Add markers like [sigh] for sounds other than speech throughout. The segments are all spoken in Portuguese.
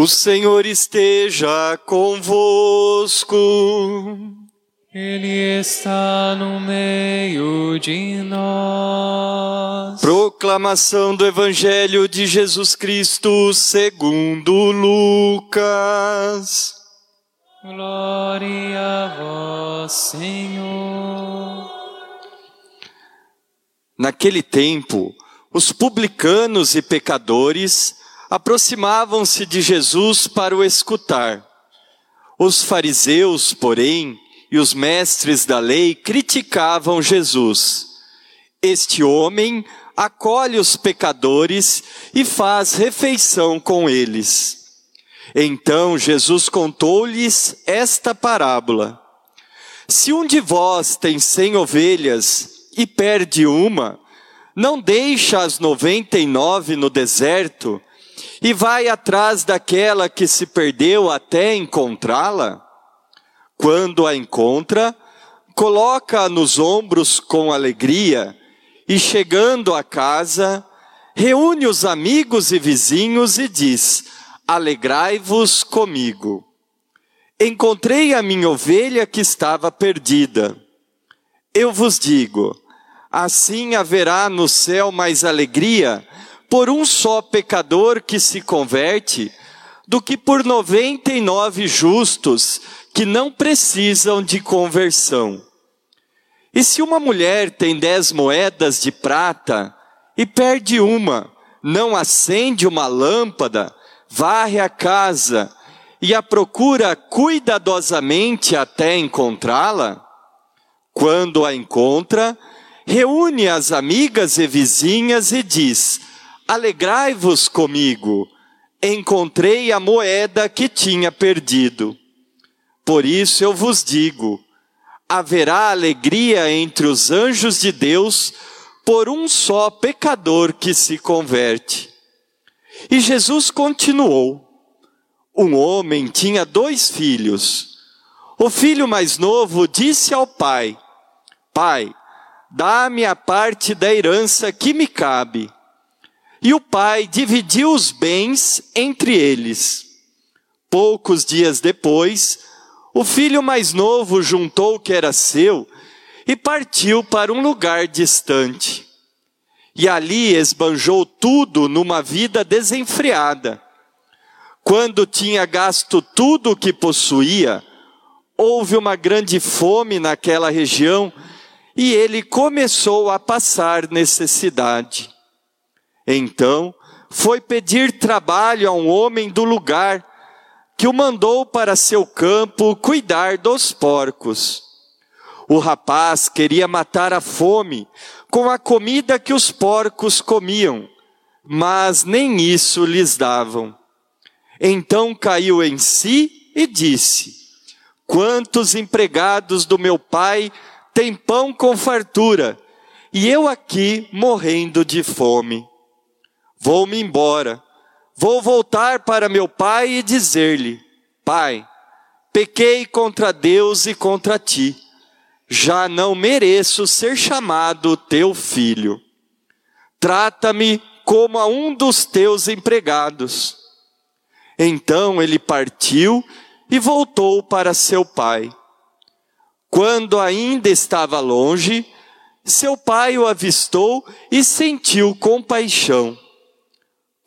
O Senhor esteja convosco. Ele está no meio de nós. Proclamação do Evangelho de Jesus Cristo segundo Lucas. Glória a vós, Senhor. Naquele tempo, os publicanos e pecadores aproximavam-se de Jesus para o escutar. Os fariseus, porém, e os mestres da lei criticavam Jesus. Este homem acolhe os pecadores e faz refeição com eles. Então Jesus contou-lhes esta parábola: Se um de vós tem cem ovelhas e perde uma, não deixa as noventa e nove no deserto e vai atrás daquela que se perdeu até encontrá-la? Quando a encontra, coloca-a nos ombros com alegria e, chegando a casa, reúne os amigos e vizinhos e diz: Alegrai-vos comigo. Encontrei a minha ovelha que estava perdida. Eu vos digo, assim haverá no céu mais alegria por um só pecador que se converte do que por noventa e nove justos que não precisam de conversão. E se uma mulher tem dez moedas de prata e perde uma, não acende uma lâmpada, varre a casa e a procura cuidadosamente até encontrá-la? Quando a encontra, reúne as amigas e vizinhas e diz: Alegrai-vos comigo, encontrei a moeda que tinha perdido. Por isso eu vos digo: haverá alegria entre os anjos de Deus por um só pecador que se converte. E Jesus continuou: Um homem tinha dois filhos. O filho mais novo disse ao pai: Pai, dá-me a parte da herança que me cabe. E o pai dividiu os bens entre eles. Poucos dias depois, o filho mais novo juntou o que era seu e partiu para um lugar distante. E ali esbanjou tudo numa vida desenfreada. Quando tinha gasto tudo o que possuía, houve uma grande fome naquela região e ele começou a passar necessidade. Então foi pedir trabalho a um homem do lugar, que o mandou para seu campo cuidar dos porcos. O rapaz queria matar a fome com a comida que os porcos comiam, mas nem isso lhes davam. Então caiu em si e disse: Quantos empregados do meu pai têm pão com fartura, e eu aqui morrendo de fome. Vou-me embora. Vou voltar para meu pai e dizer-lhe: Pai, pequei contra Deus e contra ti. Já não mereço ser chamado teu filho. Trata-me como a um dos teus empregados. Então ele partiu e voltou para seu pai. Quando ainda estava longe, seu pai o avistou e sentiu compaixão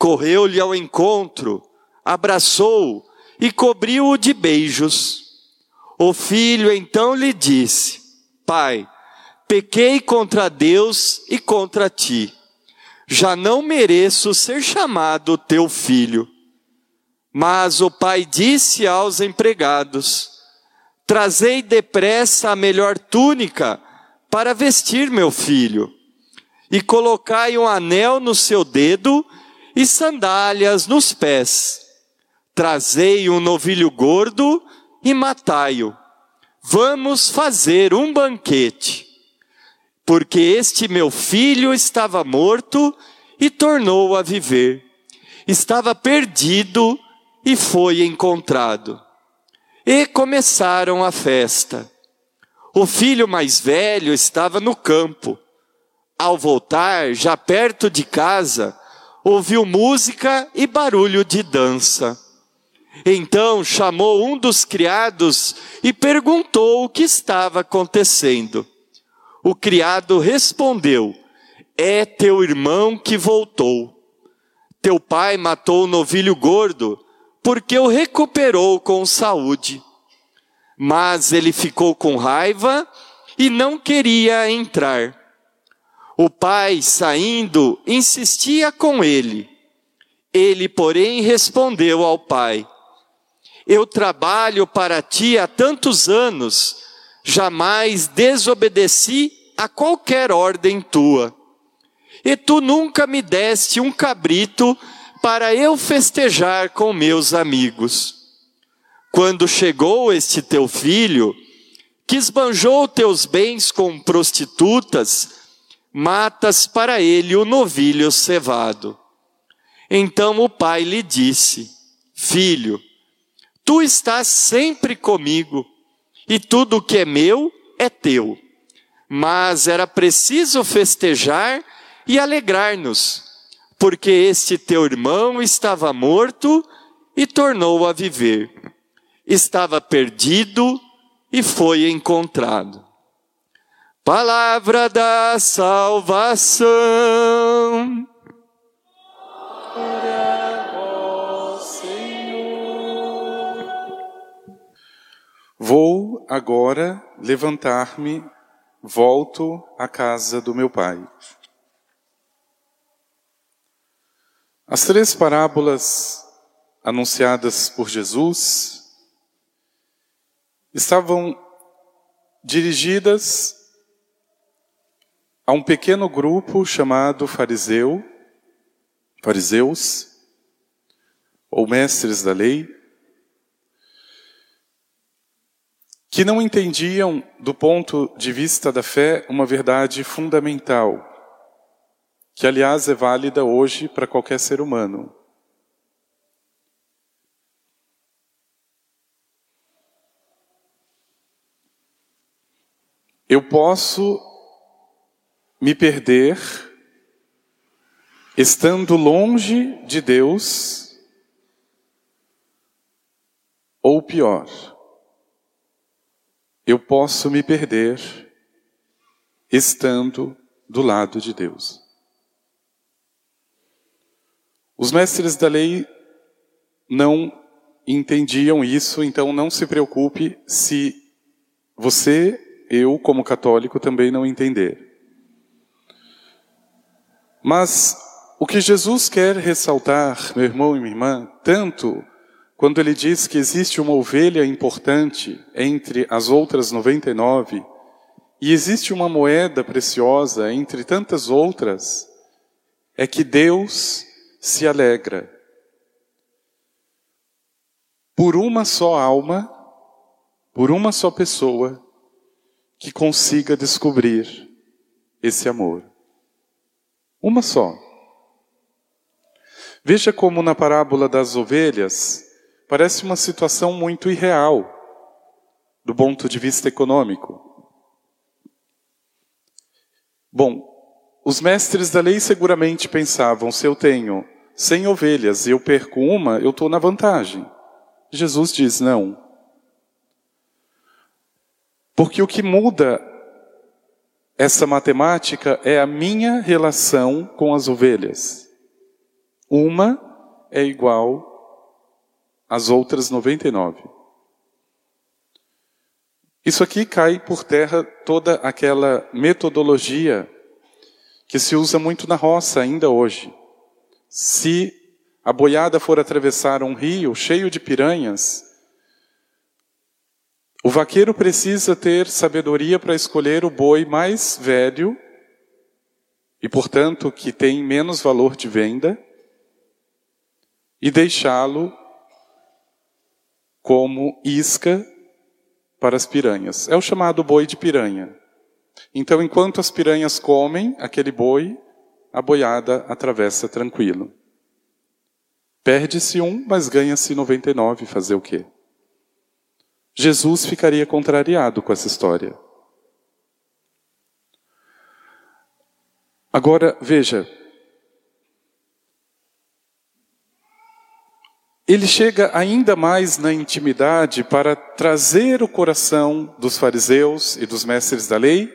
correu-lhe ao encontro, abraçou-o e cobriu-o de beijos. O filho então lhe disse: Pai, pequei contra Deus e contra ti. Já não mereço ser chamado teu filho. Mas o pai disse aos empregados: Trazei depressa a melhor túnica para vestir meu filho, e colocai um anel no seu dedo e sandálias nos pés. Trazei um novilho gordo e matai-o. Vamos fazer um banquete. Porque este meu filho estava morto e tornou a viver. Estava perdido e foi encontrado. E começaram a festa. O filho mais velho estava no campo. Ao voltar, já perto de casa, ouviu música e barulho de dança. Então chamou um dos criados e perguntou o que estava acontecendo. O criado respondeu: É teu irmão que voltou. Teu pai matou o novilho gordo, porque o recuperou com saúde. Mas ele ficou com raiva e não queria entrar. O pai, saindo, insistia com ele. Ele, porém, respondeu ao pai: Eu trabalho para ti há tantos anos, jamais desobedeci a qualquer ordem tua. E tu nunca me deste um cabrito para eu festejar com meus amigos. Quando chegou este teu filho, que esbanjou teus bens com prostitutas, matas para ele o novilho cevado. Então o pai lhe disse: Filho, tu estás sempre comigo, e tudo o que é meu é teu. Mas era preciso festejar e alegrar-nos, porque este teu irmão estava morto e tornou a viver. Estava perdido e foi encontrado. Palavra da salvação. Vou agora levantar-me, volto à casa do meu pai. As três parábolas anunciadas por Jesus estavam dirigidas a um pequeno grupo chamado fariseu, fariseus, ou mestres da lei, que não entendiam, do ponto de vista da fé, uma verdade fundamental, que aliás é válida hoje para qualquer ser humano. Eu posso me perder estando longe de Deus, ou pior, eu posso me perder estando do lado de Deus. Os mestres da lei não entendiam isso, então não se preocupe se você, eu, como católico, também não entender. Mas o que Jesus quer ressaltar, meu irmão e minha irmã, tanto quando ele diz que existe uma ovelha importante entre as outras 99 e existe uma moeda preciosa entre tantas outras, é que Deus se alegra por uma só alma, por uma só pessoa que consiga descobrir esse amor. Uma só. Veja como na parábola das ovelhas parece uma situação muito irreal do ponto de vista econômico. Bom, os mestres da lei seguramente pensavam: se eu tenho 100 ovelhas e eu perco uma, eu estou na vantagem. Jesus diz: não. Porque o que muda essa matemática é a minha relação com as ovelhas. Uma é igual às outras 99. Isso aqui cai por terra toda aquela metodologia que se usa muito na roça ainda hoje. Se a boiada for atravessar um rio cheio de piranhas, o vaqueiro precisa ter sabedoria para escolher o boi mais velho e, portanto, que tem menos valor de venda e deixá-lo como isca para as piranhas. É o chamado boi de piranha. Então, enquanto as piranhas comem aquele boi, a boiada atravessa tranquilo. Perde-se um, mas ganha-se 99. Fazer o quê? Jesus ficaria contrariado com essa história. Agora, veja. ele chega ainda mais na intimidade para trazer o coração dos fariseus e dos mestres da lei,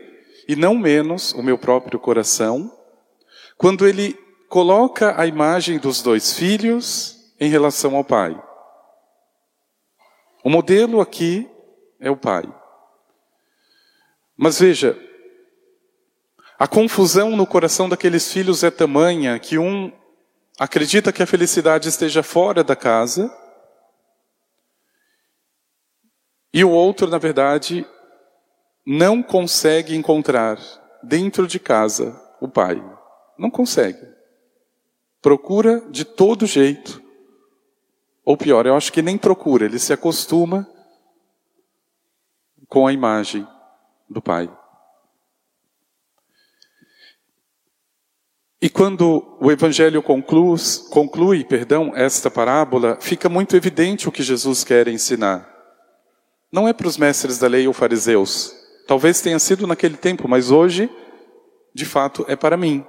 e não menos o meu próprio coração, quando ele coloca a imagem dos dois filhos em relação ao pai. O modelo aqui é o pai. Mas veja, a confusão no coração daqueles filhos é tamanha que um acredita que a felicidade esteja fora da casa, e o outro, na verdade, não consegue encontrar dentro de casa o pai. Não consegue. Procura de todo jeito. Ou pior, eu acho que nem procura, ele se acostuma com a imagem do pai. E quando o Evangelho conclui, conclui perdão, esta parábola, fica muito evidente o que Jesus quer ensinar. Não é para os mestres da lei ou fariseus. Talvez tenha sido naquele tempo, mas hoje, de fato, é para mim.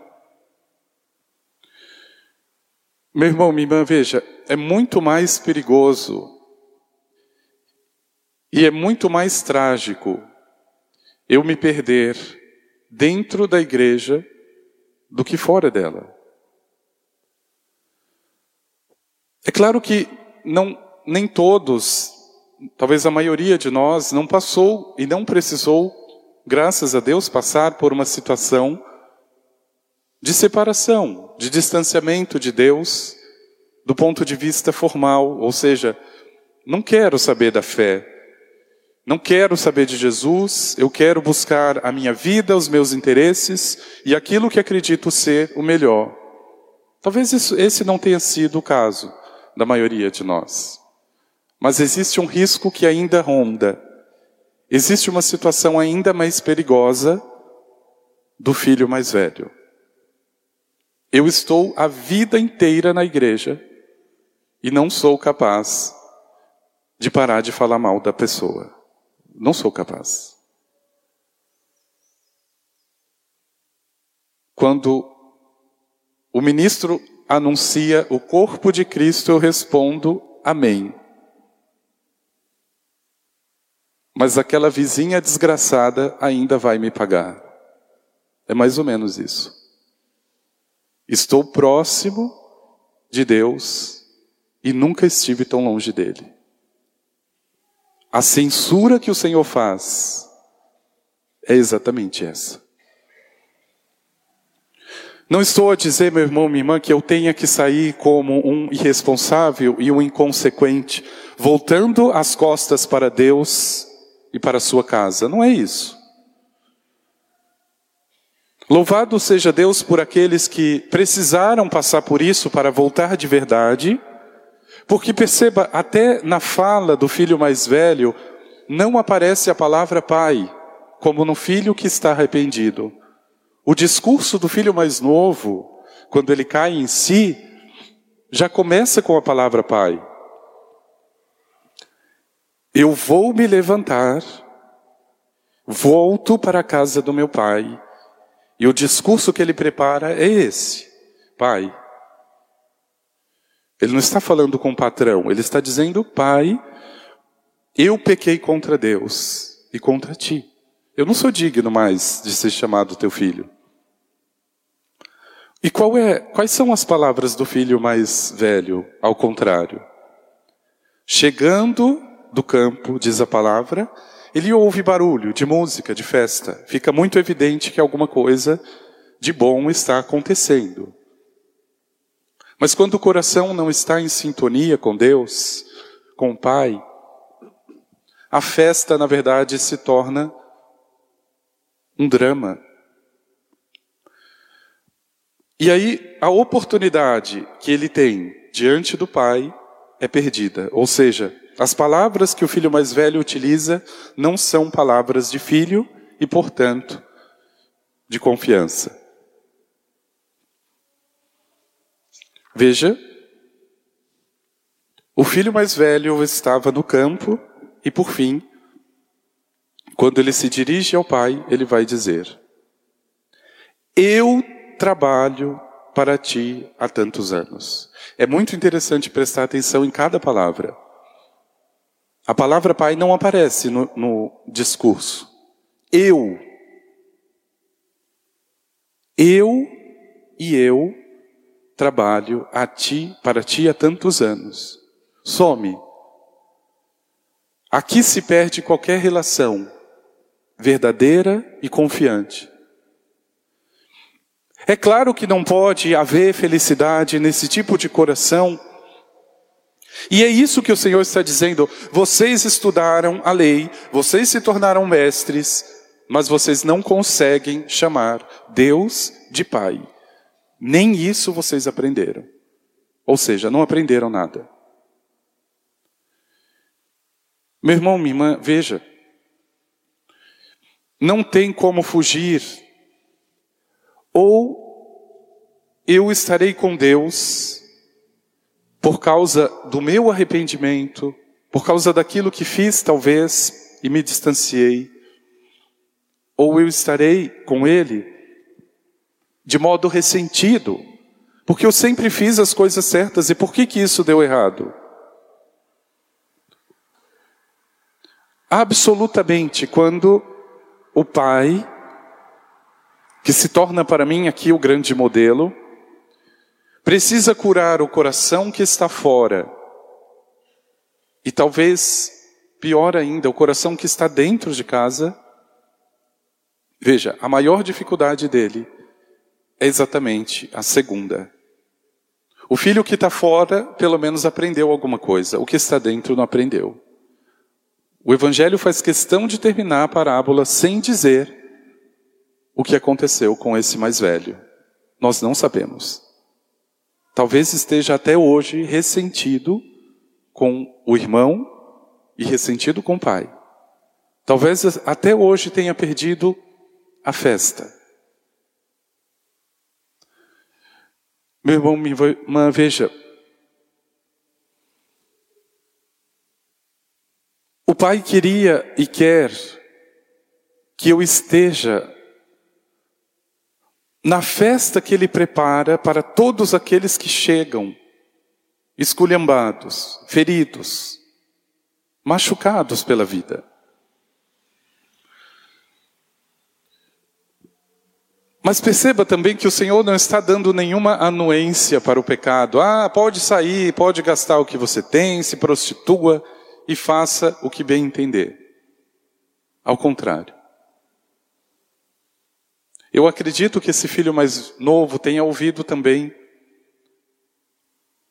Meu irmão, minha irmã, veja, é muito mais perigoso e é muito mais trágico eu me perder dentro da igreja do que fora dela. É claro que não, nem todos, talvez a maioria de nós, não passou e não precisou, graças a Deus, passar por uma situação de separação, de distanciamento de Deus do ponto de vista formal, ou seja, não quero saber da fé, não quero saber de Jesus, eu quero buscar a minha vida, os meus interesses e aquilo que acredito ser o melhor. Talvez isso, esse não tenha sido o caso da maioria de nós. Mas existe um risco que ainda ronda. Existe uma situação ainda mais perigosa do filho mais velho. Eu estou a vida inteira na igreja e não sou capaz de parar de falar mal da pessoa. Não sou capaz. Quando o ministro anuncia o corpo de Cristo, eu respondo amém. Mas aquela vizinha desgraçada ainda vai me pagar. É mais ou menos isso. Estou próximo de Deus e nunca estive tão longe dele. A censura que o Senhor faz é exatamente essa. Não estou a dizer, meu irmão, minha irmã, que eu tenha que sair como um irresponsável e um inconsequente, voltando as costas para Deus e para a sua casa. Não é isso. Louvado seja Deus por aqueles que precisaram passar por isso para voltar de verdade porque perceba, até na fala do filho mais velho, não aparece a palavra pai, como no filho que está arrependido. O discurso do filho mais novo, quando ele cai em si, já começa com a palavra pai. Eu vou me levantar, volto para a casa do meu pai, e o discurso que ele prepara é esse: Pai, ele não está falando com o patrão, ele está dizendo, pai, eu pequei contra Deus e contra ti. Eu não sou digno mais de ser chamado teu filho. E é, quais são as palavras do filho mais velho? Ao contrário. Chegando do campo, diz a palavra, ele ouve barulho de música, de festa. Fica muito evidente que alguma coisa de bom está acontecendo. Mas quando o coração não está em sintonia com Deus, com o Pai, a festa, na verdade, se torna um drama. E aí, a oportunidade que ele tem diante do Pai é perdida. Ou seja, as palavras que o filho mais velho utiliza não são palavras de filho e, portanto, de confiança. Veja, o filho mais velho estava no campo e, por fim, quando ele se dirige ao pai, ele vai dizer: Eu trabalho para ti há tantos anos. É muito interessante prestar atenção em cada palavra. A palavra pai não aparece no, no discurso. Eu. Eu e eu trabalho a ti, para ti há tantos anos. Some. Aqui se perde qualquer relação verdadeira e confiante. É claro que não pode haver felicidade nesse tipo de coração. E é isso que o Senhor está dizendo. Vocês estudaram a lei, vocês se tornaram mestres, mas vocês não conseguem chamar Deus de Pai. Nem isso vocês aprenderam. Ou seja, não aprenderam nada. Meu irmão, minha irmã, veja. Não tem como fugir. Ou eu estarei com Deus por causa do meu arrependimento, por causa daquilo que fiz, talvez, e me distanciei. Ou eu estarei com Ele de modo ressentido, porque eu sempre fiz as coisas certas e por que que isso deu errado? Absolutamente, quando o pai, que se torna para mim aqui o grande modelo, precisa curar o coração que está fora, e talvez, pior ainda, o coração que está dentro de casa. Veja, a maior dificuldade dele é exatamente a segunda. O filho que está fora, pelo menos aprendeu alguma coisa. O que está dentro não aprendeu. O Evangelho faz questão de terminar a parábola sem dizer o que aconteceu com esse mais velho. Nós não sabemos. Talvez esteja até hoje ressentido com o irmão e ressentido com o pai. Talvez até hoje tenha perdido a festa. Meu irmão, minha irmã, veja. O Pai queria e quer que eu esteja na festa que Ele prepara para todos aqueles que chegam, esculhambados, feridos, machucados pela vida. Mas perceba também que o Senhor não está dando nenhuma anuência para o pecado. Ah, pode sair, pode gastar o que você tem, se prostitua e faça o que bem entender. Ao contrário. Eu acredito que esse filho mais novo tenha ouvido também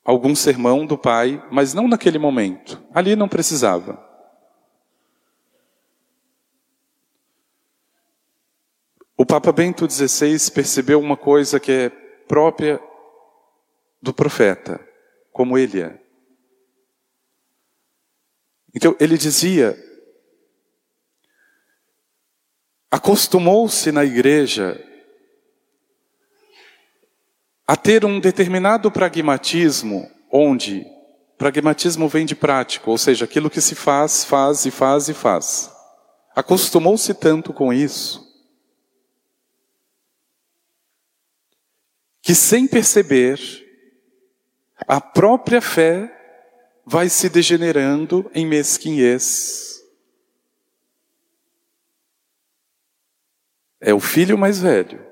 algum sermão do pai, mas não naquele momento. Ali não precisava. O Papa Bento XVI percebeu uma coisa que é própria do profeta, como ele é. Então, ele dizia: acostumou-se na igreja a ter um determinado pragmatismo, onde pragmatismo vem de prático, ou seja, aquilo que se faz, faz e faz e faz. Acostumou-se tanto com isso que sem perceber, a própria fé vai se degenerando em mesquinhez. É o filho mais velho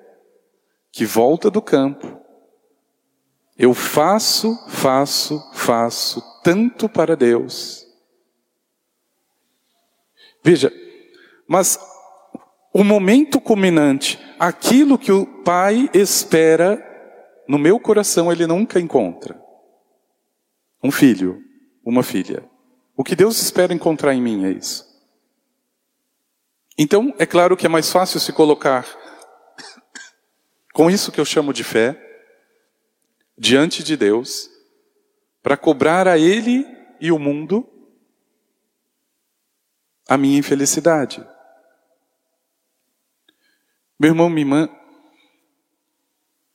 que volta do campo. Eu faço, faço, faço tanto para Deus. Veja, mas o momento culminante, aquilo que o pai espera no meu coração ele nunca encontra. Um filho, uma filha. O que Deus espera encontrar em mim é isso. Então, é claro que é mais fácil se colocar com isso que eu chamo de fé, diante de Deus, para cobrar a Ele e o mundo a minha infelicidade. Meu irmão, minha irmã,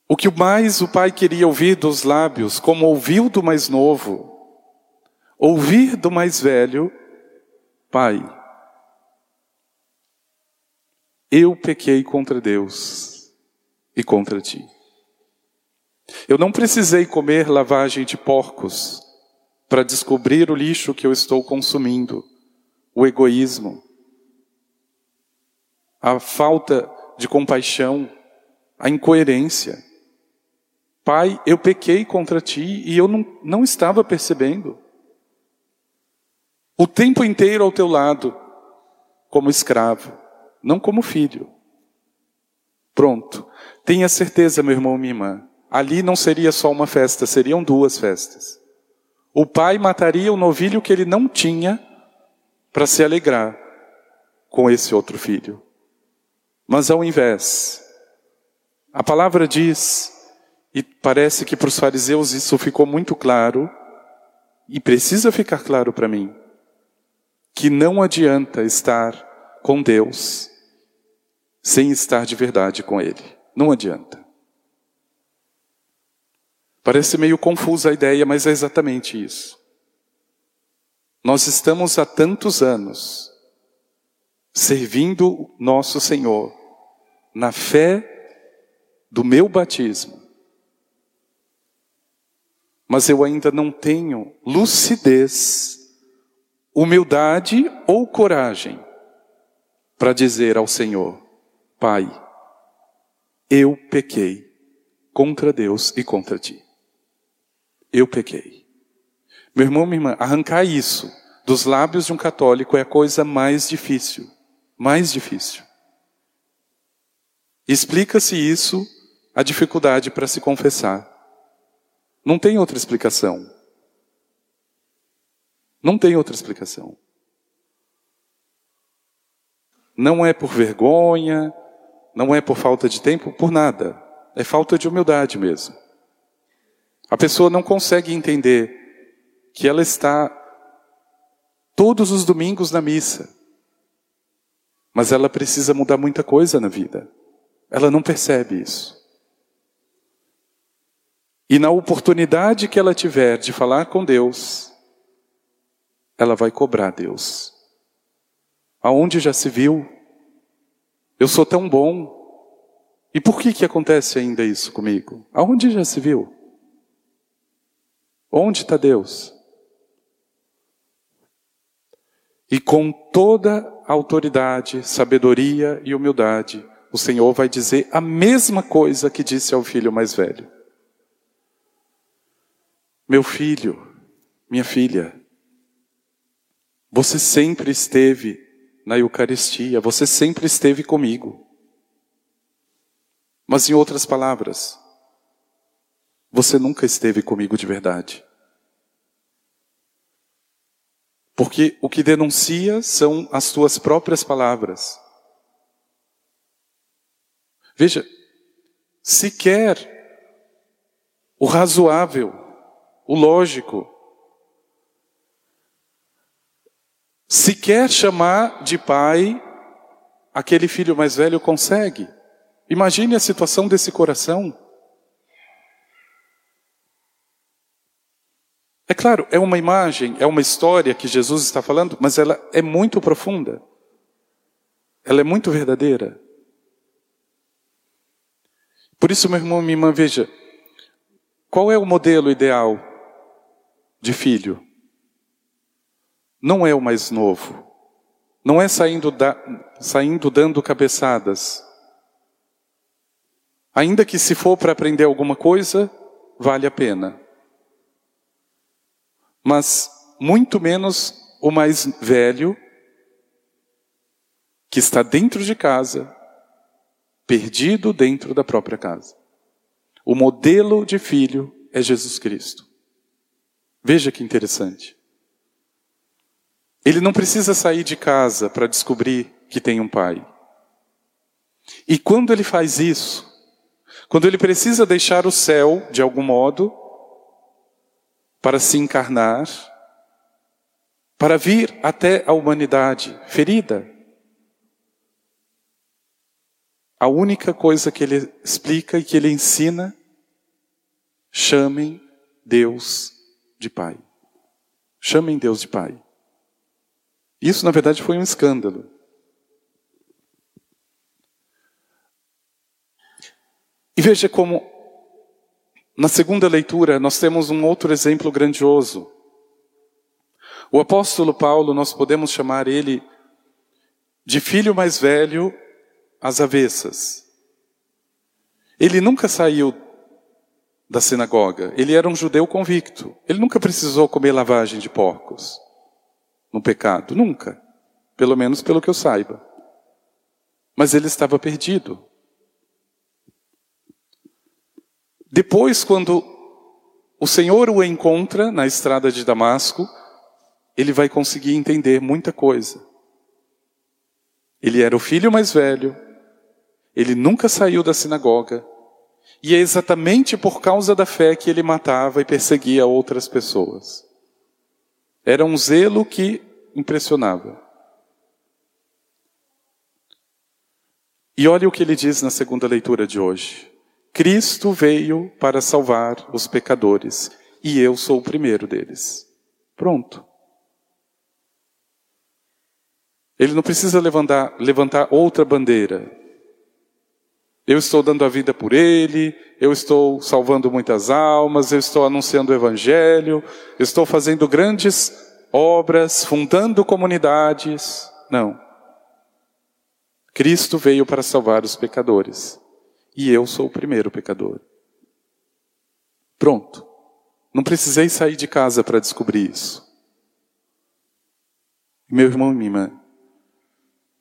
o que mais o pai queria ouvir dos lábios, como ouviu do mais novo, ouvir do mais velho, Pai, eu pequei contra Deus e contra ti. Eu não precisei comer lavagem de porcos para descobrir o lixo que eu estou consumindo, o egoísmo, a falta de compaixão, a incoerência. Pai, eu pequei contra ti e eu não, não estava percebendo. O tempo inteiro ao teu lado, como escravo, não como filho. Pronto. Tenha certeza, meu irmão, minha irmã. Ali não seria só uma festa, seriam duas festas. O pai mataria o novilho que ele não tinha para se alegrar com esse outro filho. Mas ao invés, a palavra diz, e parece que para os fariseus isso ficou muito claro, e precisa ficar claro para mim, que não adianta estar com Deus sem estar de verdade com Ele. Não adianta. Parece meio confusa a ideia, mas é exatamente isso. Nós estamos há tantos anos servindo nosso Senhor na fé do meu batismo, mas eu ainda não tenho lucidez, humildade ou coragem para dizer ao Senhor: Pai, eu pequei contra Deus e contra ti eu pequei. Meu irmão, minha irmã, arrancar isso dos lábios de um católico é a coisa mais difícil. Mais difícil. Explica-se isso a dificuldade para se confessar. Não tem outra explicação. Não tem outra explicação. Não é por vergonha, não é por falta de tempo, por nada. É falta de humildade mesmo. A pessoa não consegue entender que ela está todos os domingos na missa, mas ela precisa mudar muita coisa na vida. Ela não percebe isso. E na oportunidade que ela tiver de falar com Deus, ela vai cobrar Deus. Aonde já se viu? Eu sou tão bom. E por que que acontece ainda isso comigo? Aonde já se viu? Onde está Deus? E com toda autoridade, sabedoria e humildade, o Senhor vai dizer a mesma coisa que disse ao filho mais velho: Meu filho, minha filha, você sempre esteve na Eucaristia, você sempre esteve comigo. Mas, em outras palavras, você nunca esteve comigo de verdade. Porque o que denuncia são as tuas próprias palavras. Veja, sequer o razoável, o lógico, sequer chamar de pai aquele filho mais velho consegue. Imagine a situação desse coração. É claro, é uma imagem, é uma história que Jesus está falando, mas ela é muito profunda. Ela é muito verdadeira. Por isso, meu irmão, minha irmã, veja, qual é o modelo ideal de filho? Não é o mais novo. Não é saindo, da, saindo dando cabeçadas. Ainda que se for para aprender alguma coisa, vale a pena mas muito menos o mais velho, que está dentro de casa, perdido dentro da própria casa. O modelo de filho é Jesus Cristo. Veja que interessante. Ele não precisa sair de casa para descobrir que tem um pai. E quando ele faz isso, quando ele precisa deixar o céu, de algum modo, para se encarnar, para vir até a humanidade ferida. A única coisa que ele explica e que ele ensina, chamem Deus de Pai. Chamem Deus de Pai. Isso, na verdade, foi um escândalo. E veja como Na segunda leitura, nós temos um outro exemplo grandioso. O apóstolo Paulo, nós podemos chamar ele de filho mais velho às avessas. Ele nunca saiu da sinagoga. Ele era um judeu convicto. Ele nunca precisou comer lavagem de porcos no pecado. Nunca. Pelo menos pelo que eu saiba. Mas ele estava perdido. Depois, quando o Senhor o encontra na estrada de Damasco, ele vai conseguir entender muita coisa. Ele era o filho mais velho, ele nunca saiu da sinagoga, e é exatamente por causa da fé que ele matava e perseguia outras pessoas. Era um zelo que impressionava. E olha o que ele diz na segunda leitura de hoje. Cristo veio para salvar os pecadores, e eu sou o primeiro deles. Pronto. Ele não precisa levantar, levantar outra bandeira. Eu estou dando a vida por ele, eu estou salvando muitas almas, eu estou anunciando o evangelho, eu estou fazendo grandes obras, fundando comunidades. Não. Cristo veio para salvar os pecadores. E eu sou o primeiro pecador. Pronto. Não precisei sair de casa para descobrir isso. Meu irmão e minha irmã,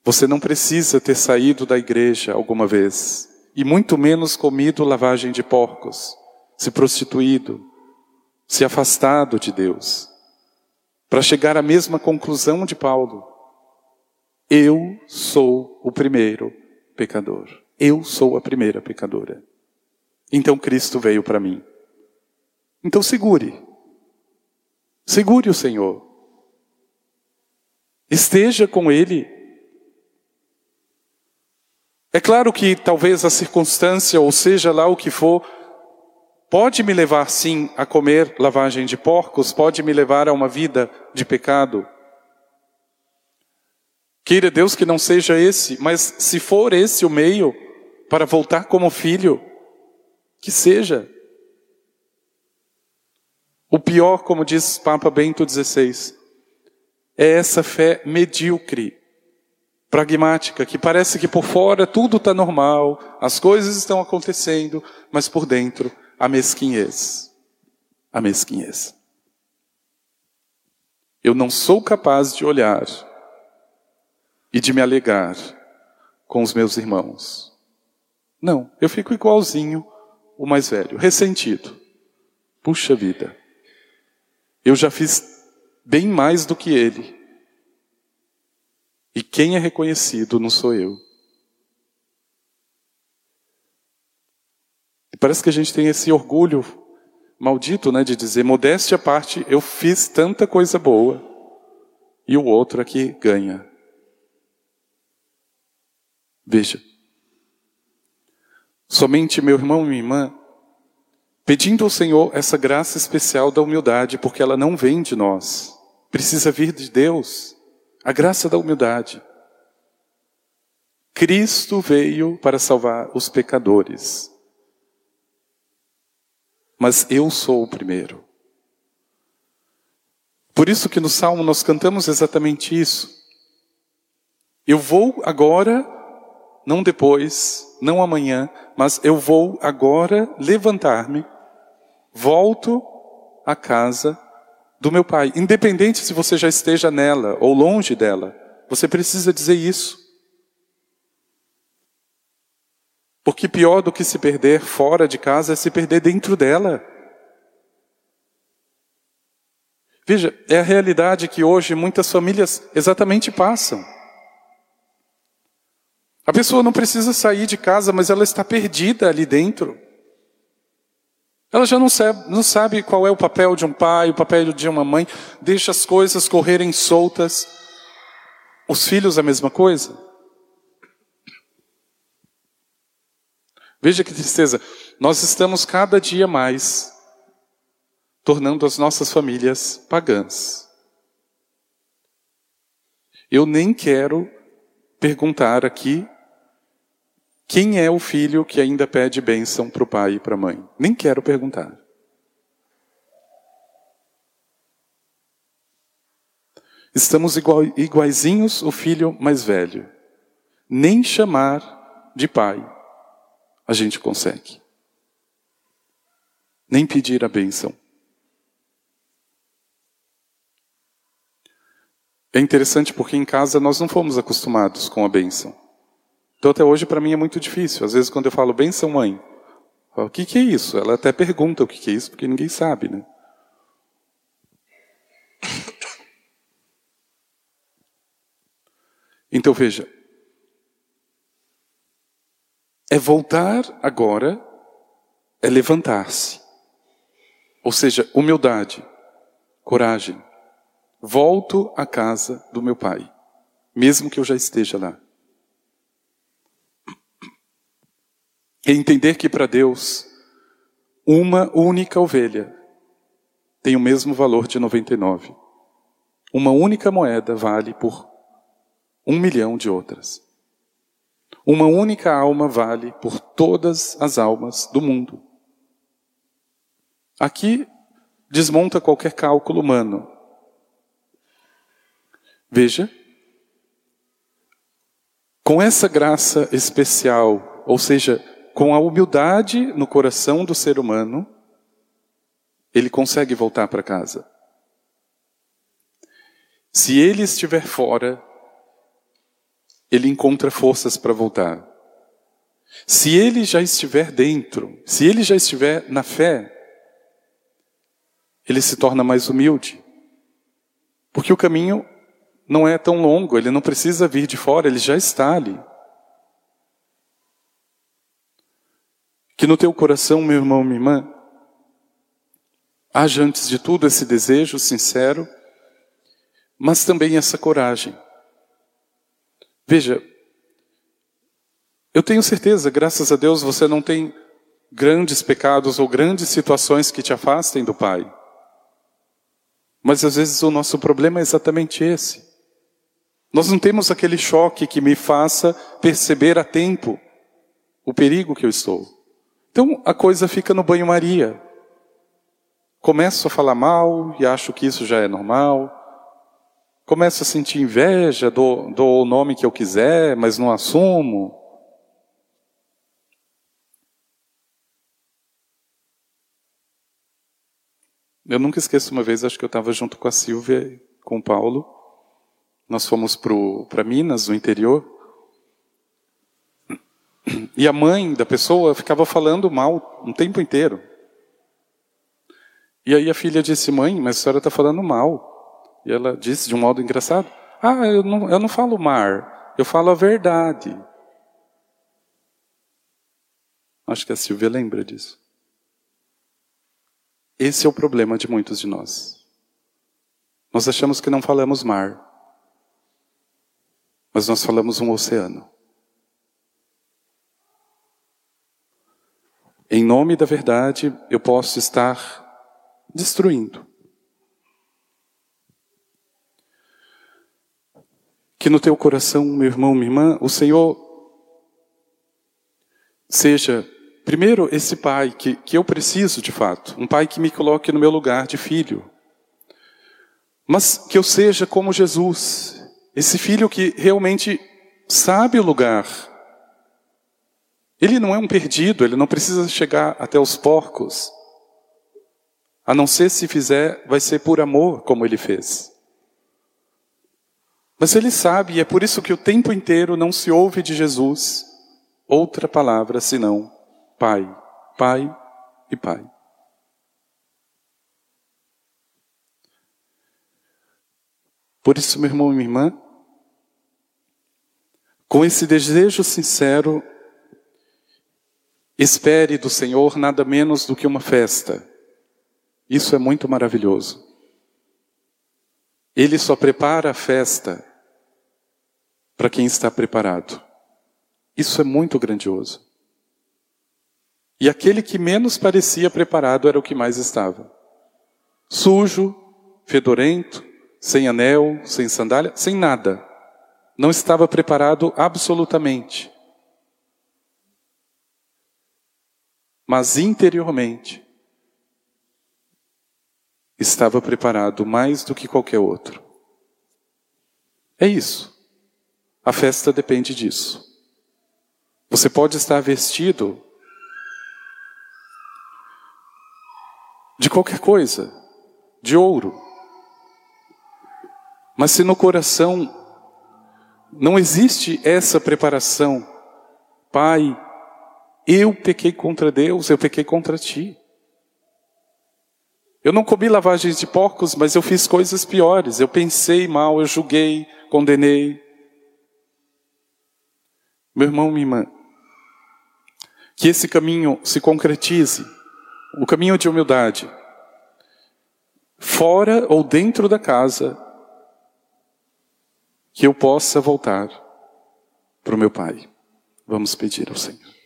você não precisa ter saído da igreja alguma vez, e muito menos comido lavagem de porcos, se prostituído, se afastado de Deus, para chegar à mesma conclusão de Paulo. Eu sou o primeiro pecador. Eu sou a primeira pecadora. Então Cristo veio para mim. Então segure. Segure o Senhor. Esteja com Ele. É claro que talvez a circunstância, ou seja lá o que for, pode me levar sim a comer lavagem de porcos, pode me levar a uma vida de pecado. Queira Deus que não seja esse, mas se for esse o meio para voltar como filho, que seja. O pior, como diz Papa Bento XVI, é essa fé medíocre, pragmática, que parece que por fora tudo está normal, as coisas estão acontecendo, mas por dentro a mesquinhez. A mesquinhez. Eu não sou capaz de olhar e de me alegar com os meus irmãos. Não, eu fico igualzinho o mais velho, ressentido. Puxa vida, eu já fiz bem mais do que ele. E quem é reconhecido não sou eu. E parece que a gente tem esse orgulho maldito, né, de dizer, modéstia à parte, eu fiz tanta coisa boa e o outro aqui ganha. Veja, Somente meu irmão e minha irmã, pedindo ao Senhor essa graça especial da humildade, porque ela não vem de nós, precisa vir de Deus, a graça da humildade. Cristo veio para salvar os pecadores, mas eu sou o primeiro. Por isso que no Salmo nós cantamos exatamente isso. Eu vou agora, não depois, não amanhã, mas eu vou agora levantar-me, volto à casa do meu pai. Independente se você já esteja nela ou longe dela, você precisa dizer isso. Porque pior do que se perder fora de casa é se perder dentro dela. Veja, é a realidade que hoje muitas famílias exatamente passam. A pessoa não precisa sair de casa, mas ela está perdida ali dentro. Ela já não sabe, não sabe qual é o papel de um pai, o papel de uma mãe, deixa as coisas correrem soltas. Os filhos, a mesma coisa. Veja que tristeza. Nós estamos cada dia mais tornando as nossas famílias pagãs. Eu nem quero perguntar aqui Quem é o filho que ainda pede bênção para o pai e para a mãe? Nem quero perguntar. Estamos iguaizinhos o filho mais velho. Nem chamar de pai a gente consegue. Nem pedir a bênção. É interessante porque em casa nós não fomos acostumados com a bênção. Então até hoje para mim é muito difícil. Às vezes quando eu falo benção mãe, falo, o que, que é isso? Ela até pergunta o que, que é isso, porque ninguém sabe, né? [laughs] Então veja, é voltar agora, é levantar-se. Ou seja, humildade, coragem. Volto à casa do meu pai, mesmo que eu já esteja lá. É entender que para Deus, uma única ovelha tem o mesmo valor de 99. Uma única moeda vale por um milhão de outras. Uma única alma vale por todas as almas do mundo. Aqui desmonta qualquer cálculo humano. Veja, com essa graça especial, ou seja, com a humildade no coração do ser humano, ele consegue voltar para casa. Se ele estiver fora, ele encontra forças para voltar. Se ele já estiver dentro, se ele já estiver na fé, ele se torna mais humilde. Porque o caminho não é tão longo, ele não precisa vir de fora, ele já está ali. Que no teu coração, meu irmão, minha irmã, haja antes de tudo esse desejo sincero, mas também essa coragem. Veja, eu tenho certeza, graças a Deus, você não tem grandes pecados ou grandes situações que te afastem do Pai. Mas às vezes o nosso problema é exatamente esse. Nós não temos aquele choque que me faça perceber a tempo o perigo que eu estou. Então a coisa fica no banho-maria. Começo a falar mal e acho que isso já é normal. Começo a sentir inveja, dou, dou o nome que eu quiser, mas não assumo. Eu nunca esqueço uma vez, acho que eu estava junto com a Silvia, com o Paulo. Nós fomos para Minas, no interior. E a mãe da pessoa ficava falando mal um tempo inteiro. E aí a filha disse: Mãe, mas a senhora está falando mal. E ela disse de um modo engraçado: Ah, eu não, eu não falo mar, eu falo a verdade. Acho que a Silvia lembra disso. Esse é o problema de muitos de nós. Nós achamos que não falamos mar, mas nós falamos um oceano. Em nome da verdade, eu posso estar destruindo. Que no teu coração, meu irmão, minha irmã, o Senhor seja, primeiro, esse pai que, que eu preciso de fato, um pai que me coloque no meu lugar de filho, mas que eu seja como Jesus, esse filho que realmente sabe o lugar ele não é um perdido, ele não precisa chegar até os porcos. A não ser se fizer, vai ser por amor, como ele fez. Mas ele sabe, e é por isso que o tempo inteiro não se ouve de Jesus outra palavra senão Pai, Pai e Pai. Por isso, meu irmão e minha irmã, com esse desejo sincero Espere do Senhor nada menos do que uma festa. Isso é muito maravilhoso. Ele só prepara a festa para quem está preparado. Isso é muito grandioso. E aquele que menos parecia preparado era o que mais estava. Sujo, fedorento, sem anel, sem sandália, sem nada. Não estava preparado absolutamente. Mas interiormente estava preparado mais do que qualquer outro. É isso. A festa depende disso. Você pode estar vestido de qualquer coisa, de ouro, mas se no coração não existe essa preparação, Pai, eu pequei contra Deus, eu pequei contra ti. Eu não comi lavagens de porcos, mas eu fiz coisas piores. Eu pensei mal, eu julguei, condenei. Meu irmão, minha irmã, que esse caminho se concretize o caminho de humildade, fora ou dentro da casa, que eu possa voltar para o meu Pai. Vamos pedir ao Senhor.